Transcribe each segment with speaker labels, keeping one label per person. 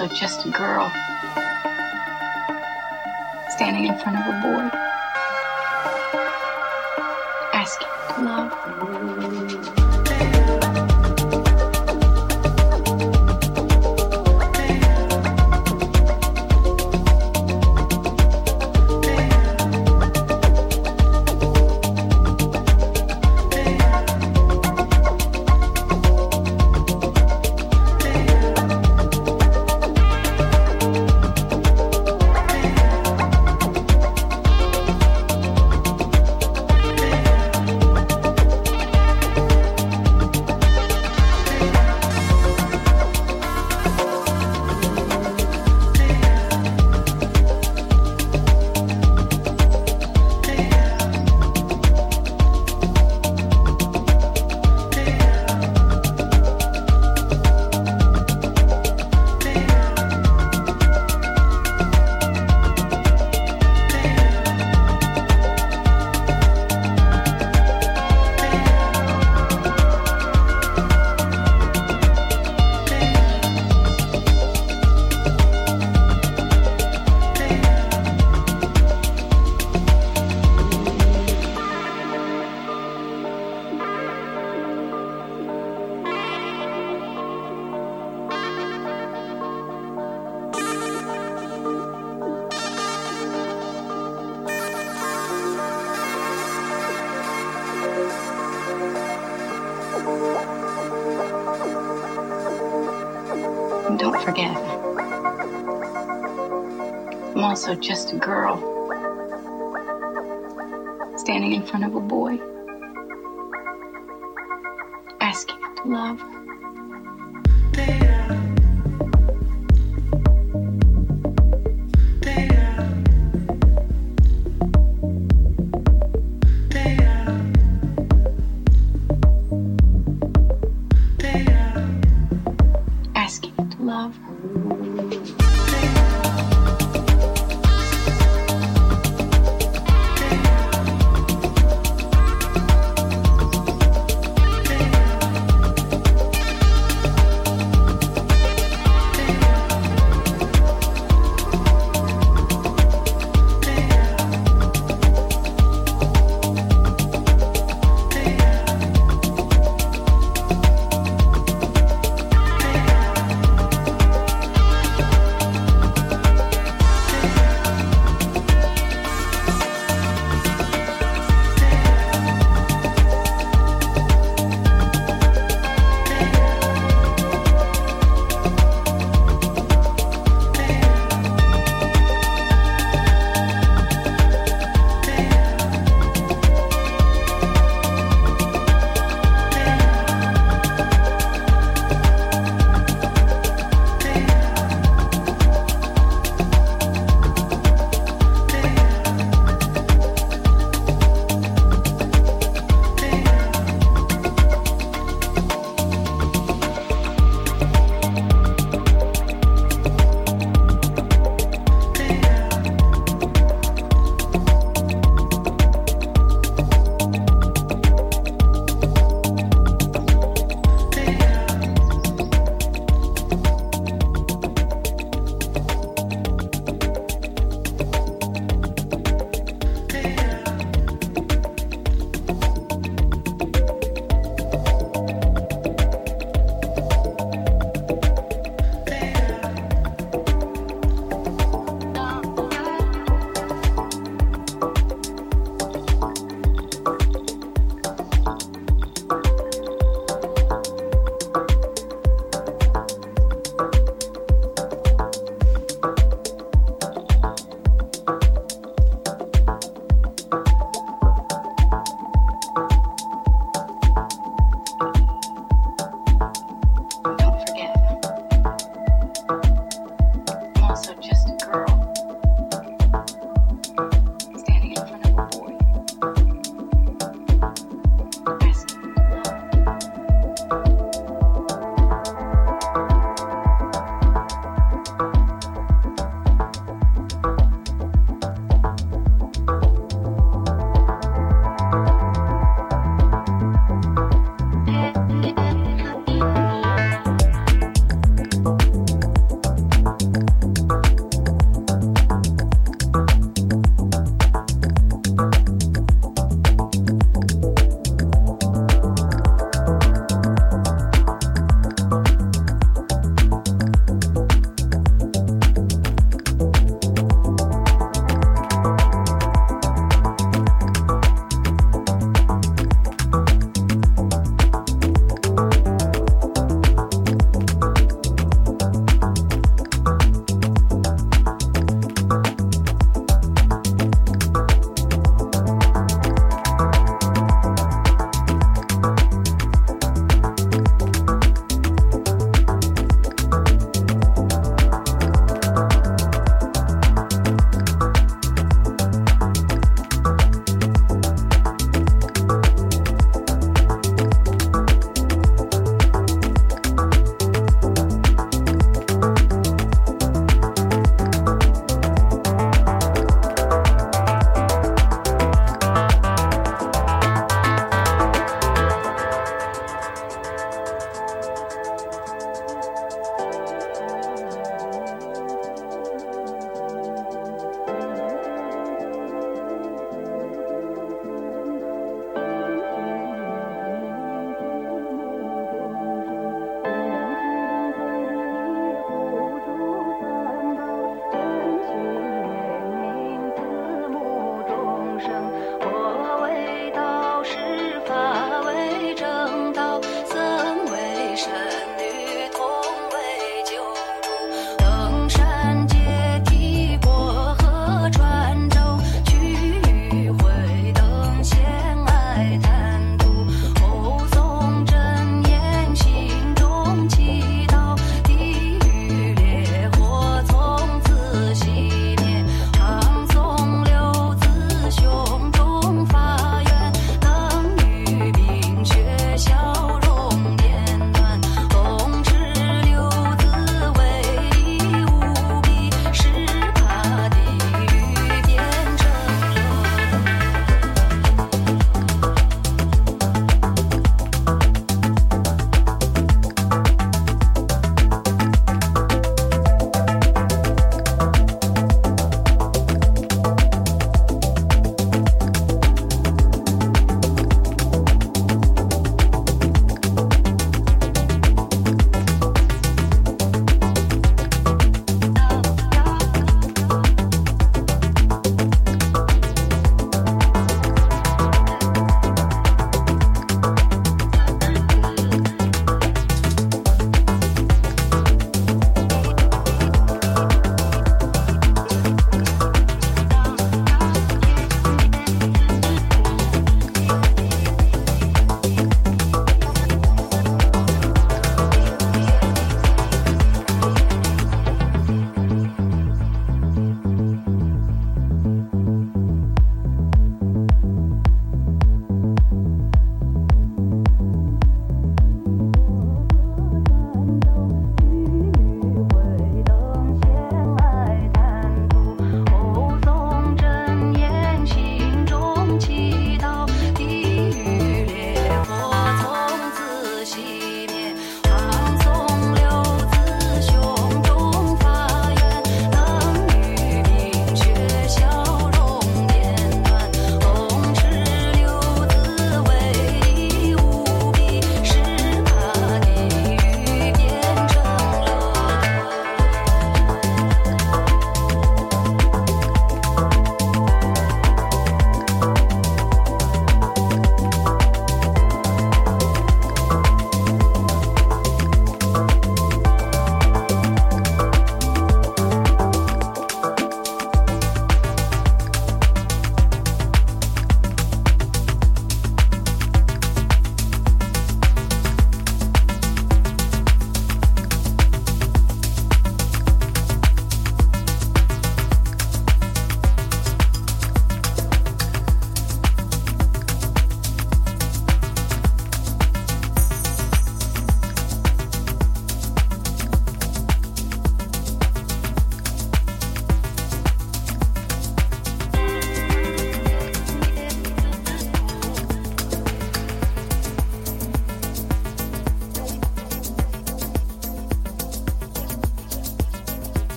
Speaker 1: I'm just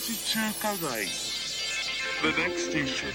Speaker 2: Motomachi Chukagai. The next station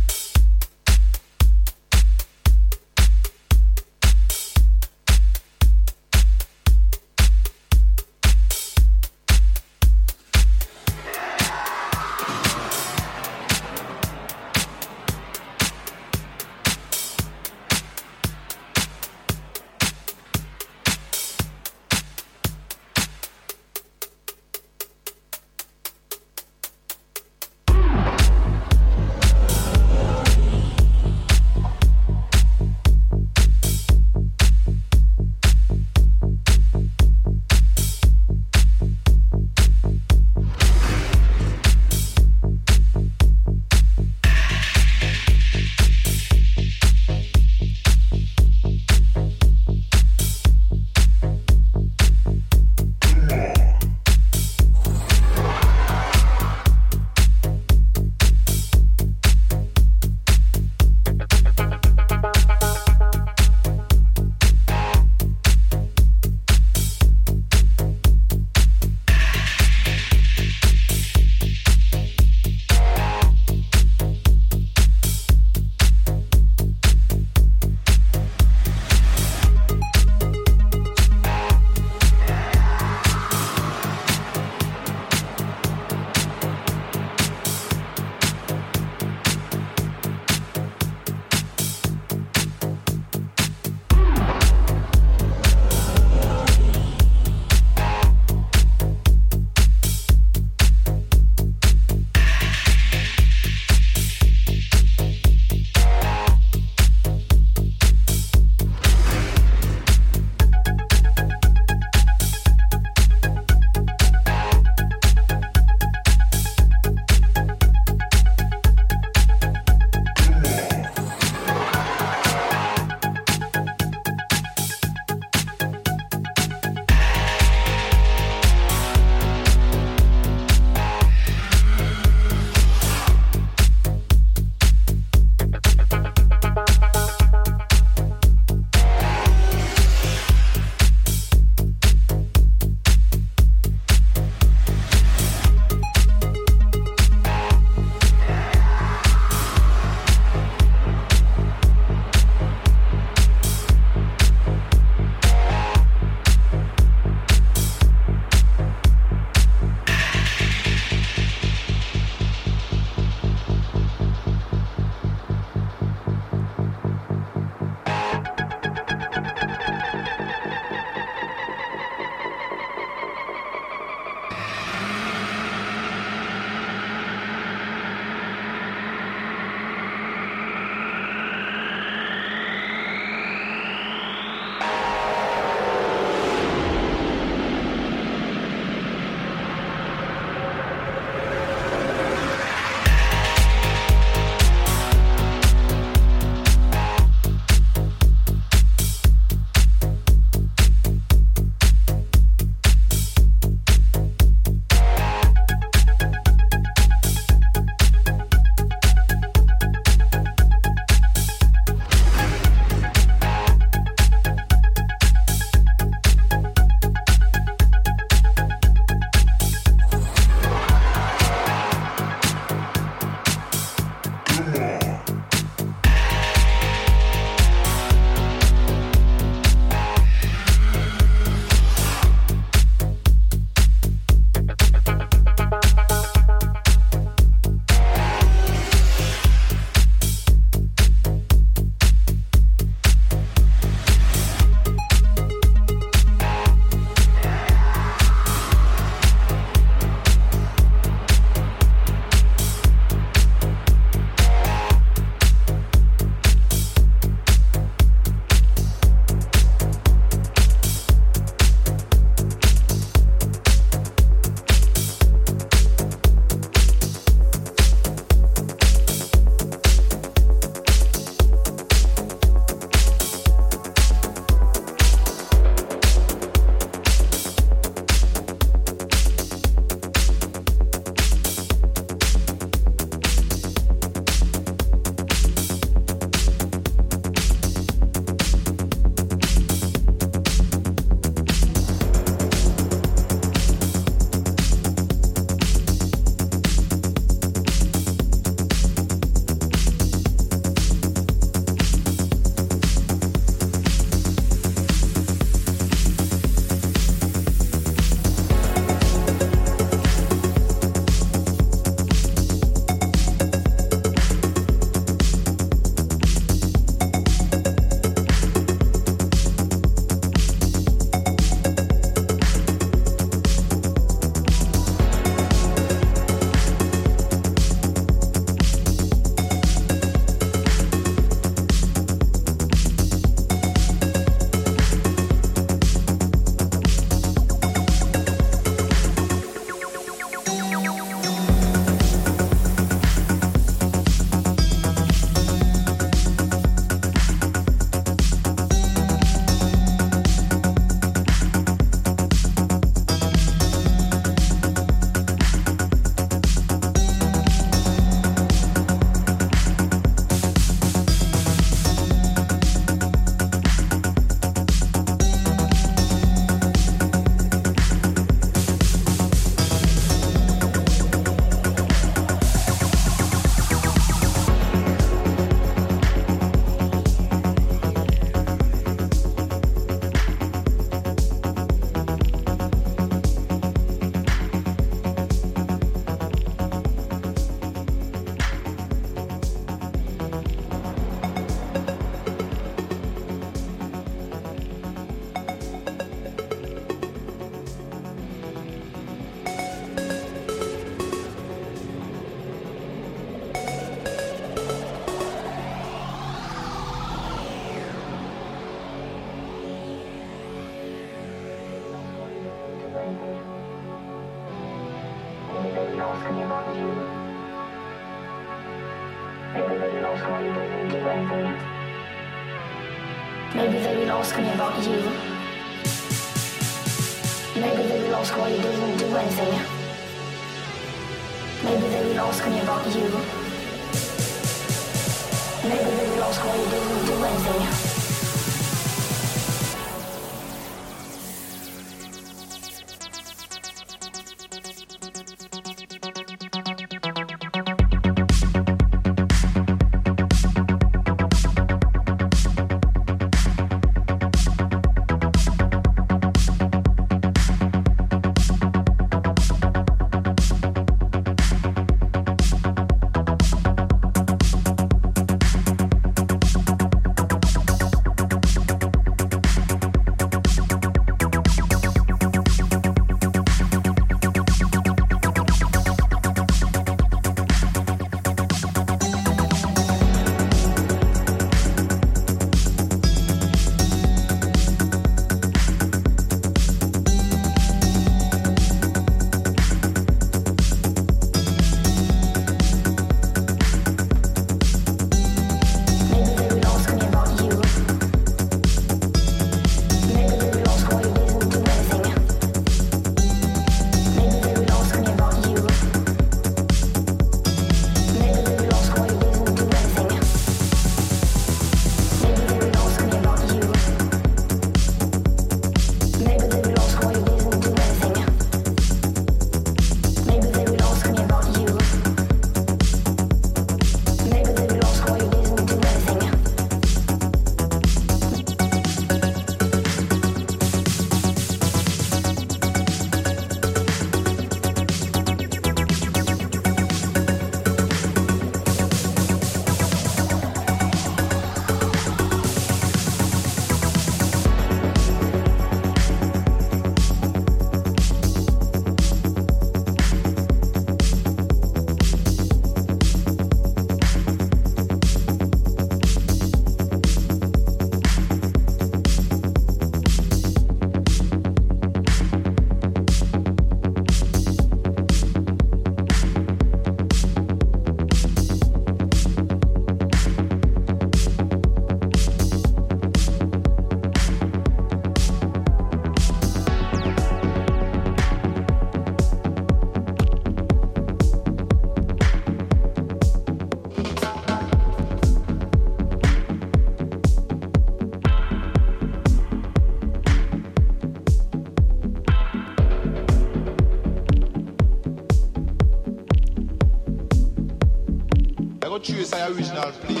Speaker 3: original place.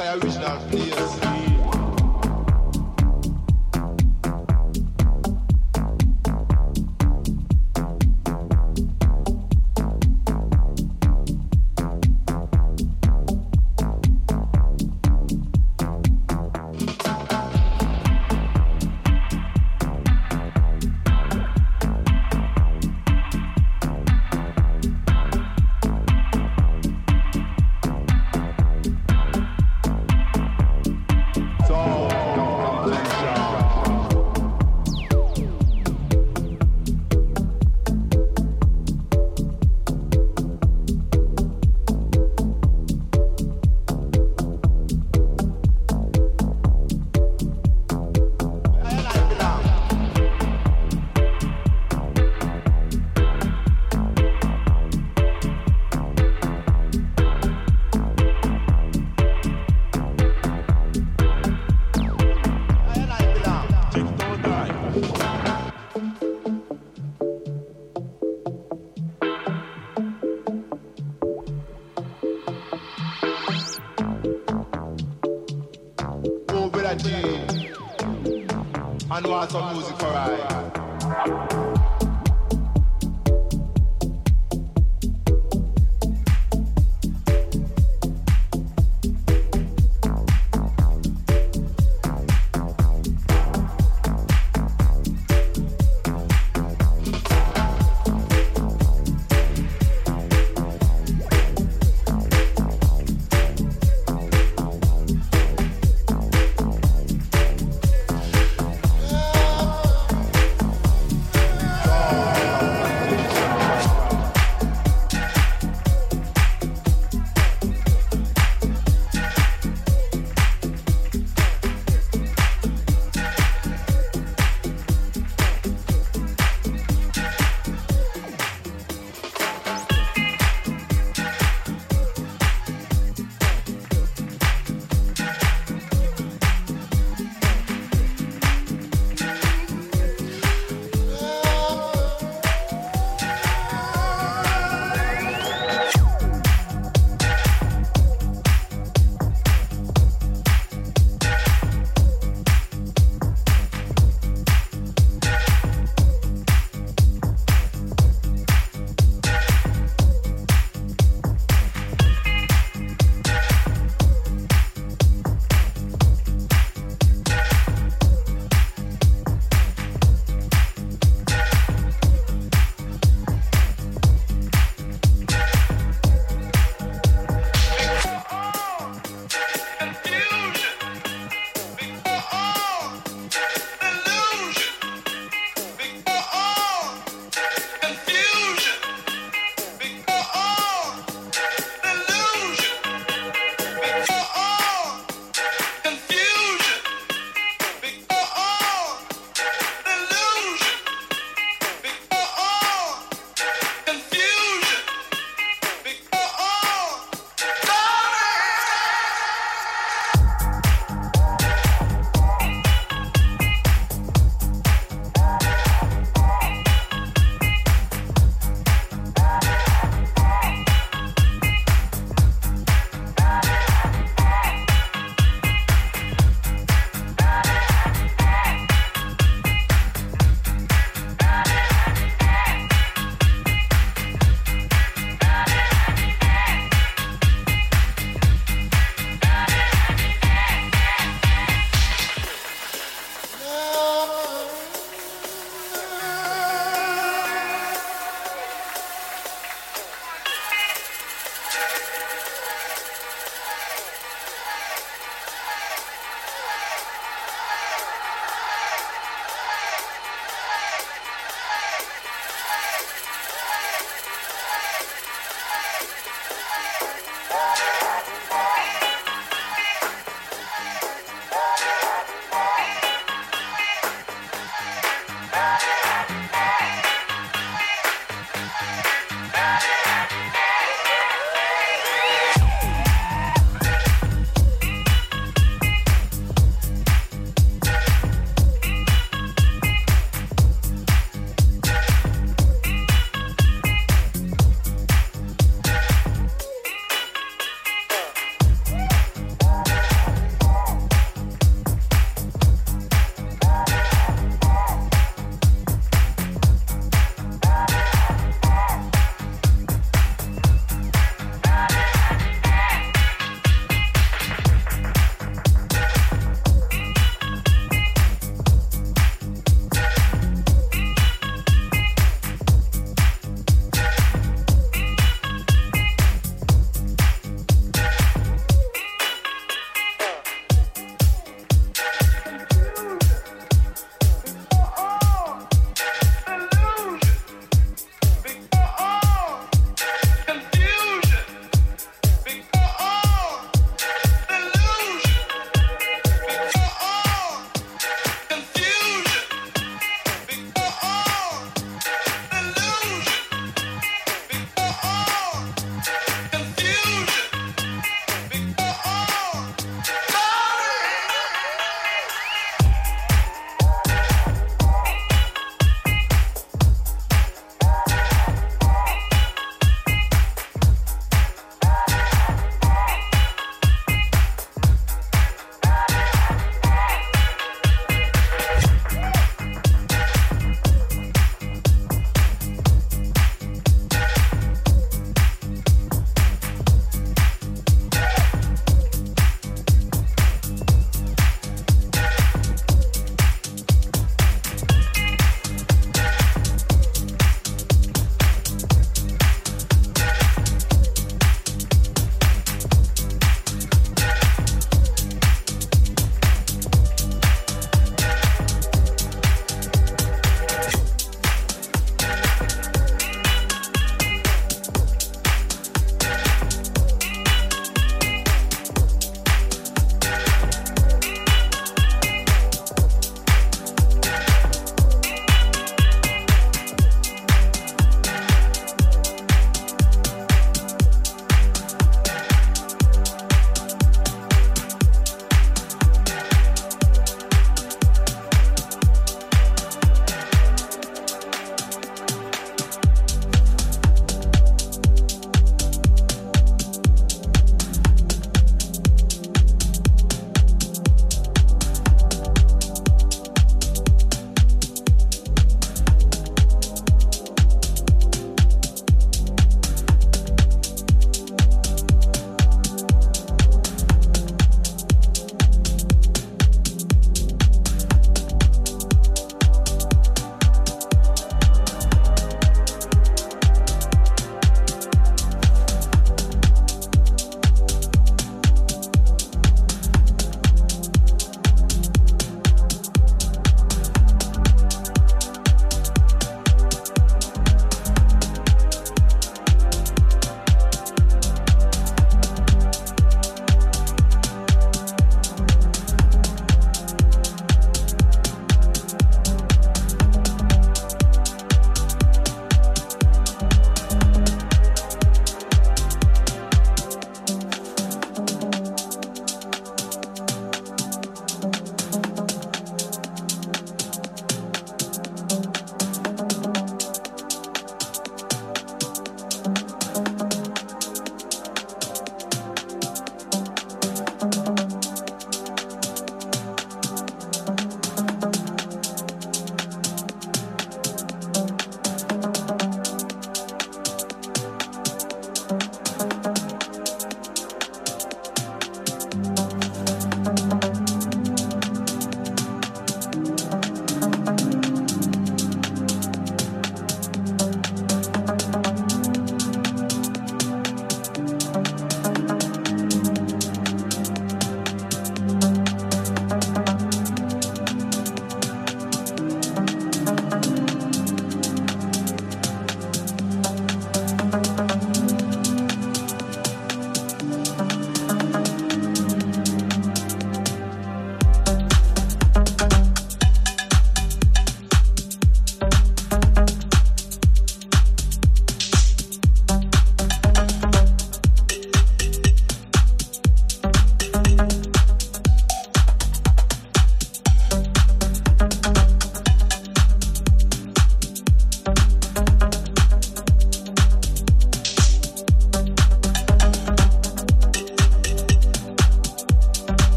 Speaker 3: Of original place.
Speaker 4: Matter music for I.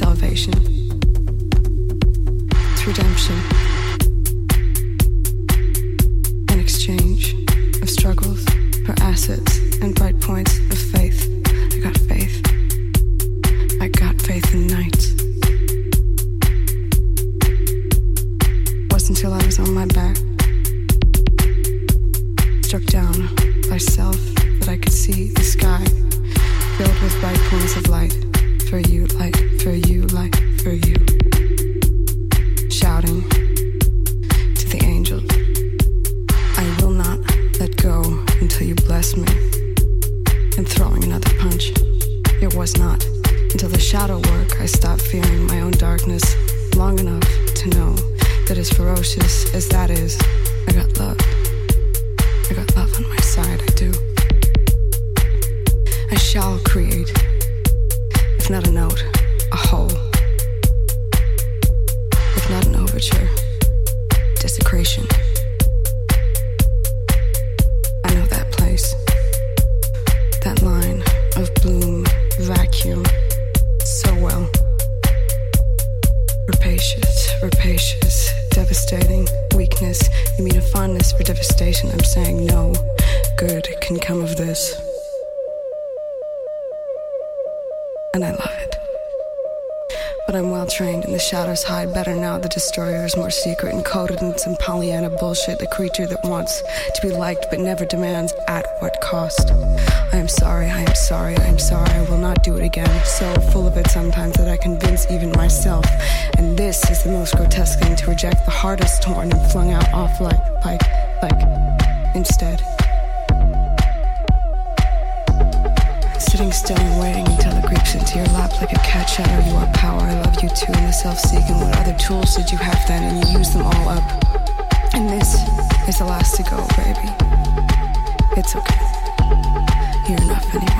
Speaker 4: Salvation? It's redemption. An exchange of struggles for assets and bright points of faith. I got faith. I got faith in nights. Wasn't until I was on my back, struck down by self, that I could see the sky filled with bright points of light. For you, like for you, like for you. Shouting to the angels, I will not let go until you bless me. And throwing another punch. It was not until the shadow work I stopped fearing my own darkness long enough to know that as ferocious as that is, I got love. I got love on my side, I do. I shall create, not a note, a whole. If not an overture, desecration. Shadows hide better now. The destroyer is more secret and coded in some Pollyanna bullshit. The creature that wants to be liked but never demands at what cost. I am sorry, I am sorry, I am sorry. I will not do it again. So full of it sometimes that I convince even myself. And this is the most grotesque thing to reject the hardest torn and flung out off like, like, like, instead. Sitting still and waiting until it creeps into your lap like a cat shadow. You are power. I love you too. And the self-seeking. What other tools did you have then? And you used them all up. And this is the last to go, baby. It's okay. You're enough anyway.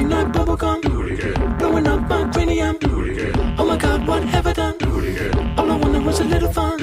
Speaker 4: Blowing up
Speaker 5: bubblegum.
Speaker 6: Do it again.
Speaker 5: Blowing up my cranium.
Speaker 6: Do it again.
Speaker 5: Oh my god, what have I done?
Speaker 6: Do it again.
Speaker 5: All I wanted was a little fun.